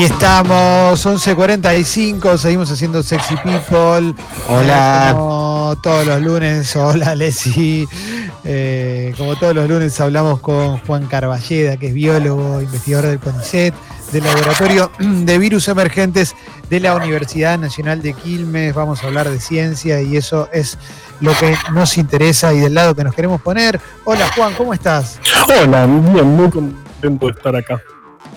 Aquí estamos, 11.45, seguimos haciendo Sexy People. Hola. Como todos los lunes, hola Leslie. Eh, como todos los lunes hablamos con Juan Carballeda, que es biólogo, investigador del CONICET, del Laboratorio de Virus Emergentes de la Universidad Nacional de Quilmes. Vamos a hablar de ciencia y eso es lo que nos interesa y del lado que nos queremos poner. Hola Juan, ¿cómo estás? Hola, bien, muy contento de estar acá.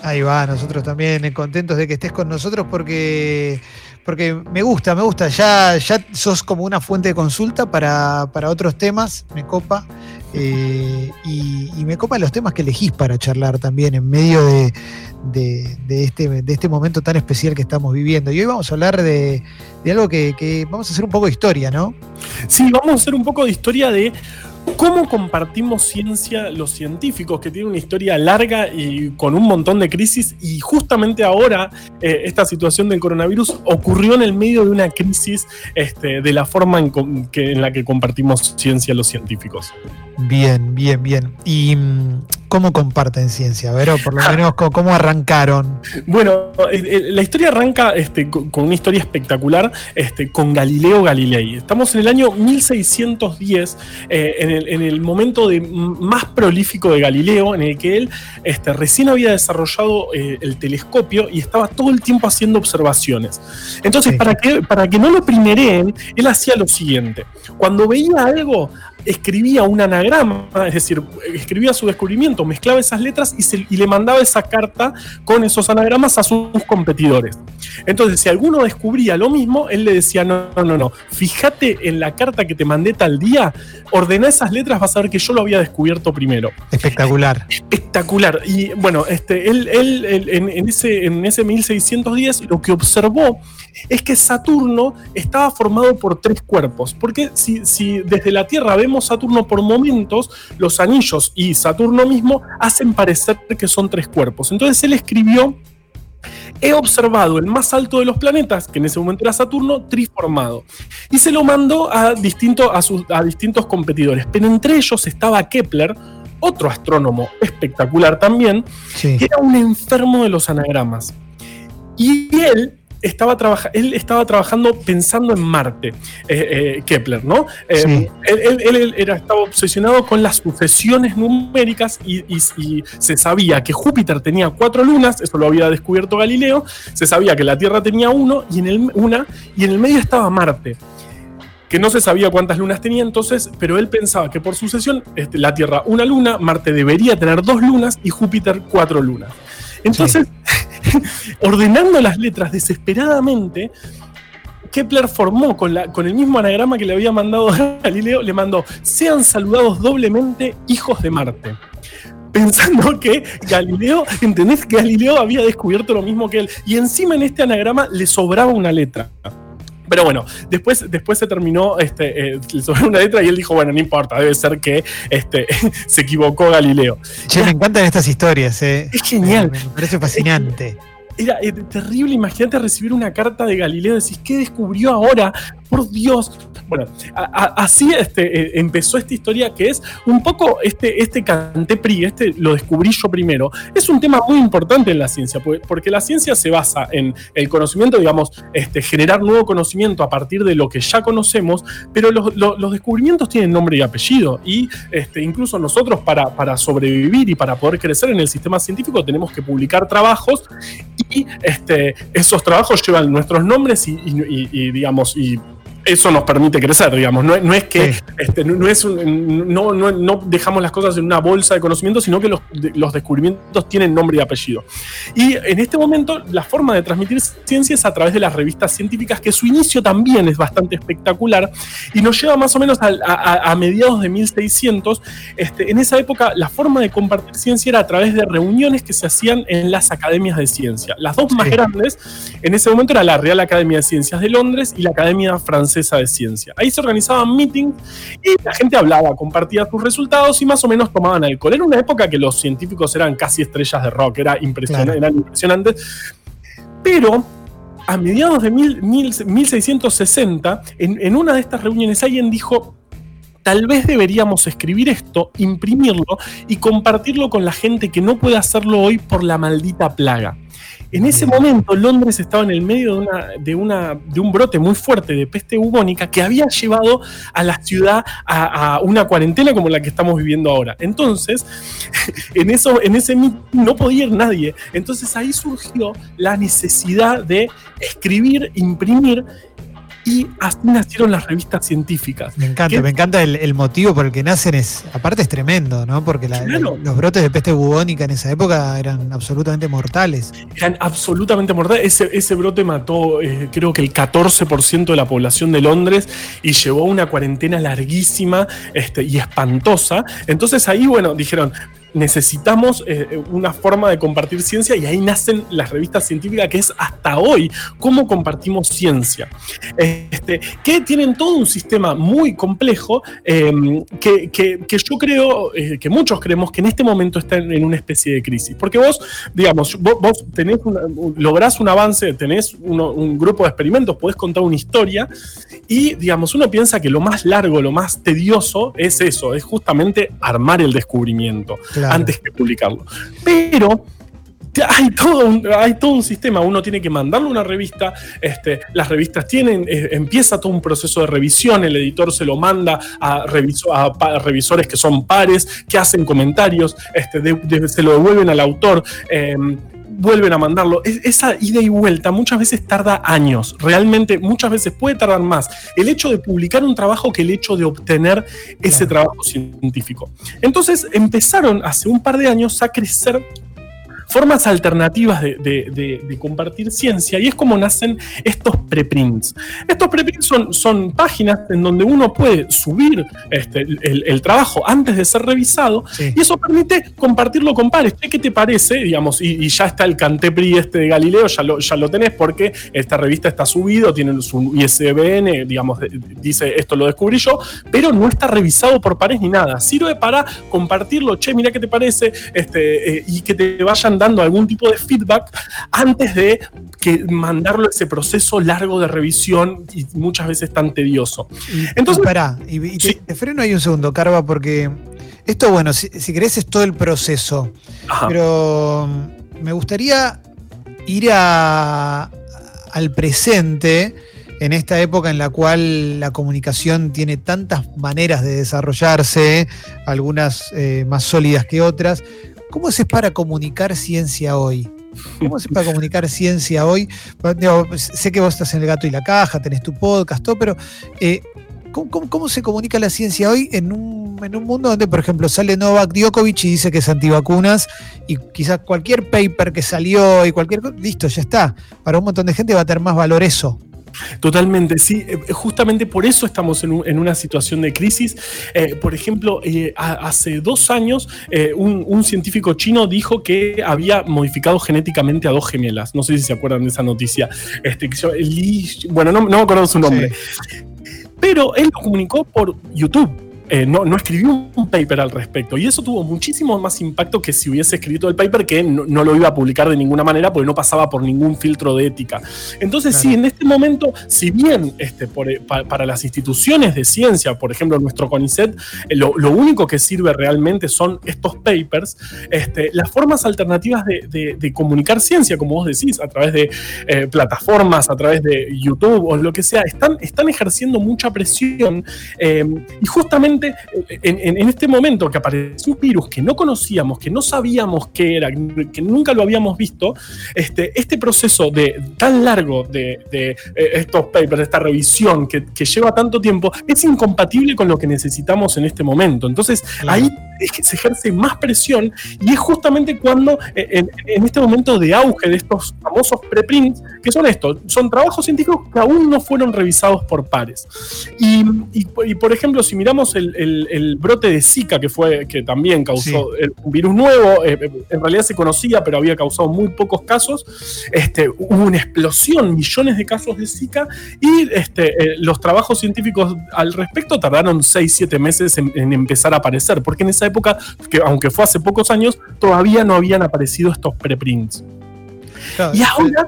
Ahí va, nosotros también eh, contentos de que estés con nosotros porque, porque me gusta, me gusta. Ya, ya sos como una fuente de consulta para, para otros temas, me copa. eh, y, me copa los temas que elegís para charlar también en medio de, de- de este, de este momento tan especial que estamos viviendo. Y hoy vamos a hablar de, de algo que, que vamos a hacer un poco de historia, ¿no? Sí, vamos a hacer un poco de historia de cómo compartimos ciencia los científicos, que tiene una historia larga y con un montón de crisis. Y justamente ahora, eh, esta situación del coronavirus ocurrió en el medio de una crisis este, de la forma en, que- en la que compartimos ciencia los científicos. Bien, bien, bien. ¿Y mm, cómo comparten ciencia? A ver, o por lo menos cómo arrancaron. Bueno, la historia arranca este, con una historia espectacular este, con Galileo Galilei. Estamos en el año 1610, eh, en, el, en el momento de, más prolífico de Galileo, en el que él este, recién había desarrollado eh, el telescopio y estaba todo el tiempo haciendo observaciones. Entonces, Sí. para, que, para que no lo primereen, él hacía lo siguiente. Cuando veía algo, escribía un anagrama, es decir, escribía su descubrimiento, mezclaba esas letras y, se- y le mandaba esa carta con esos anagramas a sus competidores. Entonces, si alguno descubría lo mismo, él le decía, no, no, no, no, fíjate en la carta que te mandé tal día, ordena esas letras, vas a ver que yo lo había descubierto primero. Espectacular. Espectacular. Y bueno, este, él, él- él en, en ese, en ese 1610 lo que observó es que Saturno estaba formado por tres cuerpos. Porque si, si desde la Tierra vemos Saturno por momentos, los anillos y Saturno mismo hacen parecer que son tres cuerpos. Entonces él escribió he observado el más alto de los planetas, que en ese momento era Saturno, triformado. Y se lo mandó a, distinto, a, sus, a distintos competidores. Pero entre ellos estaba Kepler, otro astrónomo espectacular también, Sí. que era un enfermo de los anagramas. Y él estaba, trabaja- él estaba trabajando pensando en Marte, eh, eh, Kepler, ¿no? Eh, Sí. él, él- él era, estaba obsesionado con las sucesiones numéricas y, y- y se sabía que Júpiter tenía cuatro lunas, eso lo había descubierto Galileo, se sabía que la Tierra tenía uno y en el, una, y en el medio estaba Marte que no se sabía cuántas lunas tenía entonces, pero él pensaba que por sucesión este, la Tierra una luna, Marte debería tener dos lunas y Júpiter cuatro lunas. Entonces, ordenando las letras desesperadamente, Kepler formó con, la, con el mismo anagrama que le había mandado a Galileo, le mandó, sean saludados doblemente hijos de Marte. Pensando que Galileo, ¿entendés? Galileo había descubierto lo mismo que él. Y encima en este anagrama le sobraba una letra. Pero bueno, después, después se terminó, este, eh, le sobró una letra y él dijo, bueno, no importa, debe ser que este, se equivocó Galileo. Che, me encantan estas historias, eh. Es genial. Me, me parece fascinante. Era eh, terrible, imagínate recibir una carta de Galileo, decís, ¿qué descubrió ahora? Por Dios. Bueno, así este, eh, empezó esta historia que es un poco este, este Cantepri, este lo descubrí yo primero. Es un tema muy importante en la ciencia, porque, porque la ciencia se basa en el conocimiento, digamos, este, generar nuevo conocimiento a partir de lo que ya conocemos, pero los, descubrimientos tienen nombre y apellido. Y este, incluso nosotros para, para sobrevivir y para poder crecer en el sistema científico tenemos que publicar trabajos y este, esos trabajos llevan nuestros nombres y, digamos, eso nos permite crecer, digamos. No, es- no es que Sí. este, no, es un- no, no- no dejamos las cosas en una bolsa de conocimiento, sino que los, de- los descubrimientos tienen nombre y apellido. Y en este momento, la forma de transmitir ciencia es a través de las revistas científicas, que su inicio también es bastante espectacular y nos lleva más o menos a, a- a mediados de 1600. Este, en esa época, la forma de compartir ciencia era a través de reuniones que se hacían en las academias de ciencia. Las dos más Sí. grandes en ese momento era la Real Academia de Ciencias de Londres y la Academia Francesa de Ciencia. Ahí se organizaban meetings y la gente hablaba, compartía sus resultados y más o menos tomaban alcohol. Era una época que los científicos eran casi estrellas de rock, era impresionante, Claro. eran impresionantes. Pero a mediados de mil- mil- 1660, en, en una de estas reuniones alguien dijo, tal vez deberíamos escribir esto, imprimirlo y compartirlo con la gente que no puede hacerlo hoy por la maldita plaga. En ese momento Londres estaba en el medio de, una, de, una, de un brote muy fuerte de peste bubónica que había llevado a la ciudad a, una cuarentena como la que estamos viviendo ahora. Entonces, en, eso, en ese no podía ir nadie. Entonces ahí surgió la necesidad de escribir, imprimir y así nacieron las revistas científicas. Me encanta, me encanta el, motivo por el que nacen, es, aparte es tremendo, ¿no? Porque los brotes de peste bubónica en esa época eran absolutamente mortales. Eran absolutamente mortales. Ese, brote mató, eh, creo que el 14% de la población de Londres y llevó una cuarentena larguísima este, y espantosa. Entonces ahí, bueno, dijeron, necesitamos eh, una forma de compartir ciencia y ahí nacen las revistas científicas que es hasta hoy cómo compartimos ciencia. Este, que tienen todo un sistema muy complejo em, que, yo creo, eh, que muchos creemos que en este momento está en, una especie de crisis. Porque vos, digamos, vos, tenés lográs un avance, tenés un grupo de experimentos, podés contar una historia y, digamos, uno piensa que lo más largo, lo más tedioso es eso, es justamente armar el descubrimiento antes que publicarlo. Pero hay todo, un, sistema, uno tiene que mandarle una revista, este, las revistas tienen, empieza todo un proceso de revisión, el editor se lo manda a, revisores que son pares, que hacen comentarios, este, se lo devuelven al autor. Em, vuelven a mandarlo. esa ida y vuelta muchas veces tarda años, realmente muchas veces puede tardar más el hecho de publicar un trabajo que el hecho de obtener ese trabajo científico. Entonces empezaron hace un par de años a crecer formas alternativas de, compartir ciencia y es como nacen estos preprints. Estos preprints son, son páginas en donde uno puede subir este, el, trabajo antes de ser revisado y eso permite compartirlo con pares. ¿Qué te parece? Digamos, y, ya está el Cantepri este de Galileo, ya lo, ya lo tenés porque esta revista está subido, tiene su ISBN, digamos, dice esto lo descubrí yo, pero no está revisado por pares ni nada. Sirve para compartirlo, che, mira qué te parece, este, eh, y que te vayan dando algún tipo de feedback antes de que mandarlo ese proceso largo de revisión y muchas veces tan tedioso. Entonces, y, te, freno ahí un segundo, Carva, porque esto, bueno, si, querés es todo el proceso, pero me gustaría ir a, al presente en esta época en la cual la comunicación tiene tantas maneras de desarrollarse, algunas eh, más sólidas que otras. ¿Cómo haces para comunicar ciencia hoy? ¿Cómo haces para comunicar ciencia hoy? sé que vos estás en el gato y la caja, tenés tu podcast, todo, pero eh, ¿cómo, se comunica la ciencia hoy en un, mundo donde, por ejemplo, sale Novak Djokovic y dice que es antivacunas y quizás cualquier paper que salió y cualquier listo, ya está. Para un montón de gente va a tener más valor eso. Totalmente, sí. Eh, justamente por eso estamos en, una situación de crisis. Eh, por ejemplo, eh, hace dos años un, científico chino dijo que había modificado genéticamente a dos gemelas. No sé si se acuerdan de esa noticia. Este, bueno, no, me acuerdo su nombre. Pero él lo comunicó por YouTube. Eh, no, escribió un paper al respecto. Y eso tuvo muchísimo más impacto que si hubiese escrito el paper, que no, lo iba a publicar de ninguna manera porque no pasaba por ningún filtro de ética. Entonces, sí, en este momento, si bien este, eh, para, las instituciones de ciencia, por ejemplo, nuestro CONICET, eh, lo, único que sirve realmente son estos papers, este, las formas alternativas de, comunicar ciencia, como vos decís, a través de plataformas, a través de YouTube o lo que sea, están, están ejerciendo mucha presión y justamente en, este momento que apareció un virus que no conocíamos, que no sabíamos qué era, que nunca lo habíamos visto, este, este proceso de tan largo de, eh, estos papers, de esta revisión que, lleva tanto tiempo, es incompatible con lo que necesitamos en este momento. Entonces, ahí es que se ejerce más presión y es justamente cuando eh, en, este momento de auge de estos famosos preprints, que son estos, son trabajos científicos que aún no fueron revisados por pares. Y, por ejemplo, si miramos el, brote de Zika, que fue que también causó un virus nuevo, eh, en realidad se conocía, pero había causado muy pocos casos, este, hubo una explosión, millones de casos de Zika, y este, eh, los trabajos científicos al respecto tardaron 6, 7 meses en, en empezar a aparecer, porque en esa época, que aunque fue hace pocos años, todavía no habían aparecido estos preprints. y ahora.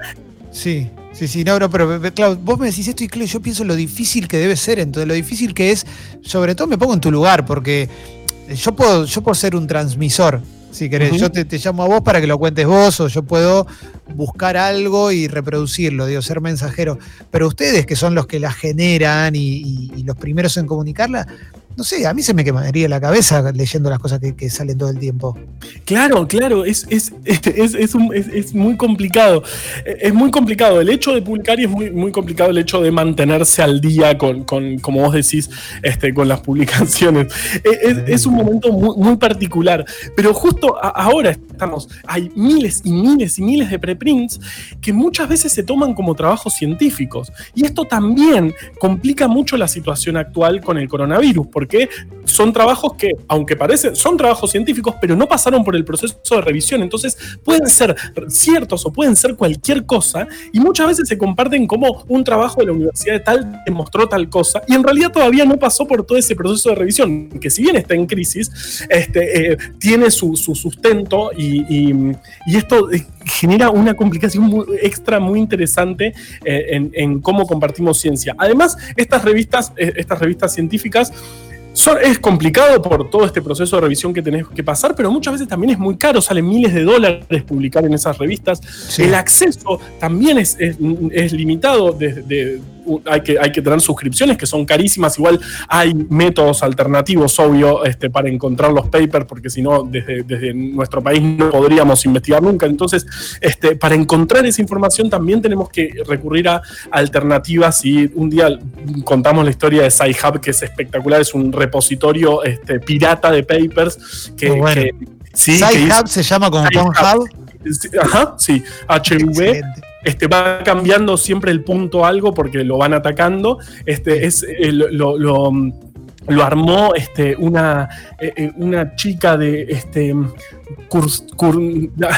Sí. Sí, sí, no, pero claro, vos me decís esto y yo pienso lo difícil que debe ser, entonces lo difícil que es, sobre todo me pongo en tu lugar, porque yo puedo, yo puedo ser un transmisor Si querés, yo te, llamo a vos para que lo cuentes vos o yo puedo buscar algo y reproducirlo, digo, ser mensajero. Pero ustedes, que son los que la generan y los primeros en comunicarla, no sé, a mí se me quemaría la cabeza leyendo las cosas que, salen todo el tiempo. Claro, claro, es, es, es, muy complicado. Es muy complicado. El hecho de publicar y es muy, muy complicado el hecho de mantenerse al día con, como vos decís, este, con las publicaciones. Es, un momento muy, particular. Pero justo ahora estamos, hay miles y miles y miles de preprints que muchas veces se toman como trabajos científicos. Y esto también complica mucho la situación actual con el coronavirus, porque porque son trabajos que, aunque parecen, son trabajos científicos, pero no pasaron por el proceso de revisión. Entonces, pueden ser ciertos o pueden ser cualquier cosa, y muchas veces se comparten como un trabajo de la universidad de tal demostró tal cosa, y en realidad todavía no pasó por todo ese proceso de revisión, que si bien está en crisis, este, eh, tiene su, sustento y, esto eh, genera una complicación extra muy interesante eh, en, cómo compartimos ciencia. Además, estas revistas, estas revistas científicas es complicado por todo este proceso de revisión que tenés que pasar, pero muchas veces también es muy caro, sale miles de dólares publicar en esas revistas. El acceso también es, limitado desde hay que, hay que tener suscripciones que son carísimas. Igual hay métodos alternativos, obvio, este, para encontrar los papers, porque si no, desde, desde, nuestro país no podríamos investigar nunca. Entonces, este, para encontrar esa información también tenemos que recurrir a alternativas y un día contamos la historia de SciHub, que es espectacular, es un repositorio este, pirata de papers que... SciHub se llama como Hub. Ajá, sí, HV este, va cambiando siempre el punto algo porque lo van atacando. Este, es, eh, lo, lo, armó este, una, eh, eh, una chica de, este,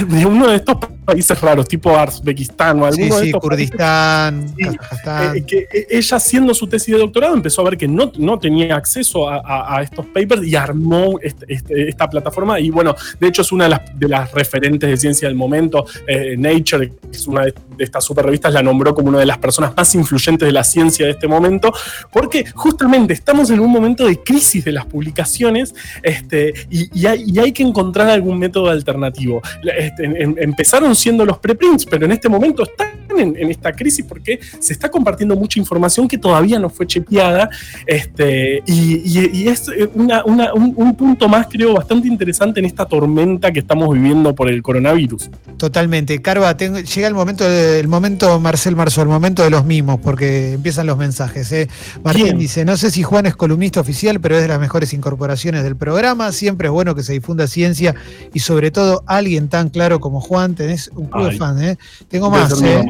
de uno de estos países raros, tipo Uzbekistán o algo sí, sí, Kurdistán, eh, que eh, ella haciendo su tesis de doctorado empezó a ver que no, no tenía acceso a, estos papers y armó este, este, esta plataforma y bueno, de hecho es una de las, de las referentes de ciencia del momento. Eh, Nature, que es una de, estas super revistas, la nombró como una de las personas más influyentes de la ciencia de este momento, porque justamente estamos en un momento de crisis de las publicaciones este, y, hay, hay que encontrar algún método alternativo. Este, em, empezaron siendo los preprints, pero en este momento están en, esta crisis porque se está compartiendo mucha información que todavía no fue chequeada. Este, y, es eh, un, punto más, creo, bastante interesante en esta tormenta que estamos viviendo por el coronavirus. Totalmente. Carva, llega el momento, el momento, Marcel Marzo, el momento de los mimos, porque empiezan los mensajes. ¿eh? Martín dice: No sé si Juan es columnista oficial, pero es de las mejores incorporaciones del programa. Siempre es bueno que se difunda ciencia y sobre todo alguien tan claro como Juan. Tenés un club de fans, ¿eh? Tengo más, ¿eh?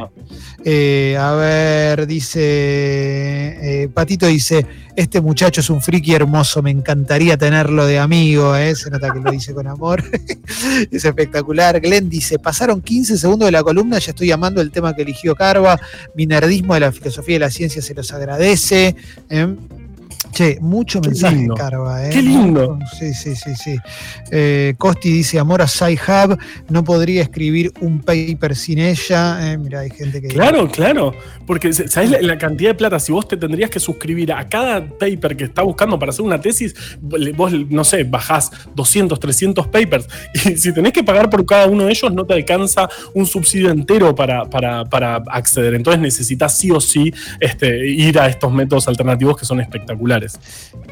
¿eh? a ver, dice. Eh, Patito dice: Este muchacho es un friki hermoso, me encantaría tenerlo de amigo, ¿eh? Se nota que lo dice con amor. es espectacular. Glenn dice: Pasaron 15 segundos de la columna, ya estoy amando el tema que eligió Carva. Mi nerdismo de la filosofía y la ciencia se los agradece. Che, mucho mensaje, Carva. ¿eh? Qué lindo. Sí, sí, sí, sí. Eh, Costi dice, amor a Sci-Hub, no podría escribir un paper sin ella. Eh, mira, hay gente que... Claro, claro. Porque, ¿sabes la, cantidad de plata? Si vos te tendrías que suscribir a cada paper que está buscando para hacer una tesis, vos, no sé, bajás 200, 300 papers. Y si tenés que pagar por cada uno de ellos, no te alcanza un subsidio entero para, para, para acceder. Entonces necesitas sí o sí este, ir a estos métodos alternativos que son espectaculares.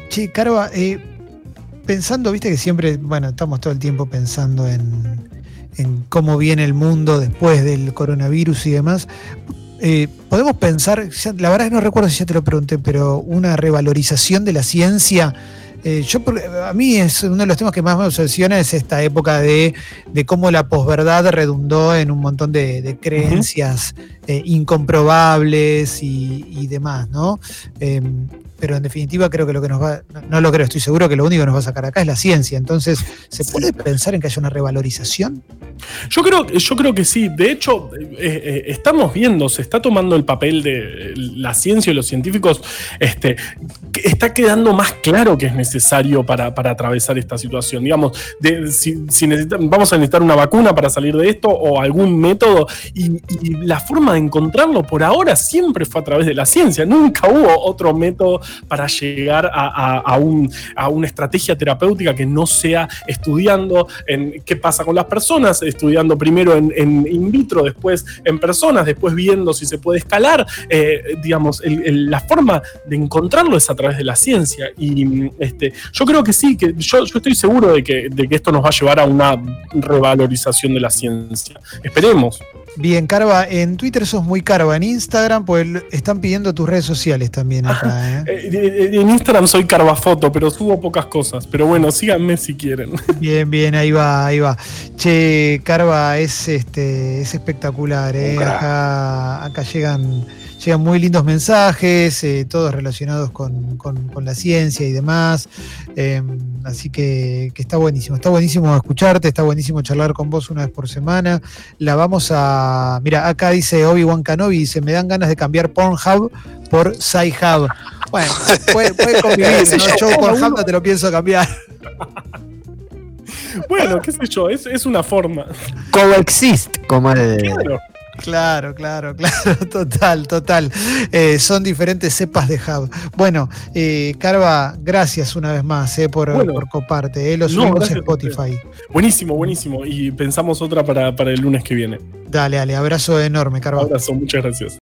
Sí, Carva, eh, pensando, viste que siempre, bueno, estamos todo el tiempo pensando en, cómo viene el mundo después del coronavirus y demás. Eh, podemos pensar, la verdad es que no recuerdo si ya te lo pregunté, pero una revalorización de la ciencia. Eh, yo, a mí es uno de los temas que más me obsesiona es esta época de, cómo la posverdad redundó en un montón de, creencias incomprobables y, demás, ¿no? Pero en definitiva creo que lo que nos va, no, lo creo, estoy seguro que lo único que nos va a sacar acá es la ciencia. Entonces, ¿se puede pensar en que haya una revalorización? Yo creo, yo creo que sí. De hecho, eh, eh, estamos viendo, se está tomando el papel de la ciencia y los científicos, este, está quedando más claro que es necesario para, atravesar esta situación. Digamos, si, vamos a necesitar una vacuna para salir de esto o algún método, y, y la forma de encontrarlo por ahora siempre fue a través de la ciencia. Nunca hubo otro método para llegar a, un, a una estrategia terapéutica que no sea estudiando en qué pasa con las personas, estudiando primero en, in vitro, después en personas, después viendo si se puede escalar. Eh, digamos, la forma de encontrarlo es a través de la ciencia. Y este, yo creo que sí, que yo, yo estoy seguro de que, de que esto nos va a llevar a una revalorización de la ciencia. Esperemos. Bien, Carva, en Twitter sos muy Carva, en Instagram pues están pidiendo tus redes sociales también acá. ¿eh? Eh, en Instagram soy Carvafoto, pero subo pocas cosas. Pero bueno, síganme si quieren. Bien, bien, ahí va, ahí va. Che, Carva es este es espectacular, ¿eh? Acá, acá llegan llegan muy lindos mensajes, eh, todos relacionados con, la ciencia y demás. Em, así que, está buenísimo. Está buenísimo escucharte, está buenísimo charlar con vos una vez por semana. La vamos a. Mira, acá dice Obi-Wan Kenobi, dice: Me dan ganas de cambiar Pornhub por Sci-Hub. Bueno, puede, convivir, ¿no? Yo Pornhub no te lo pienso cambiar. Bueno, qué sé yo, es, una forma. Coexist, como el. Claro, claro, claro, total, total. Eh, son diferentes cepas de hub. Bueno, eh, Carva, gracias una vez más eh, por, coparte. Eh, lo subimos en Spotify. Buenísimo, buenísimo. Y pensamos otra para, para el lunes que viene. Dale, dale, abrazo enorme, Carva. Abrazo, muchas gracias.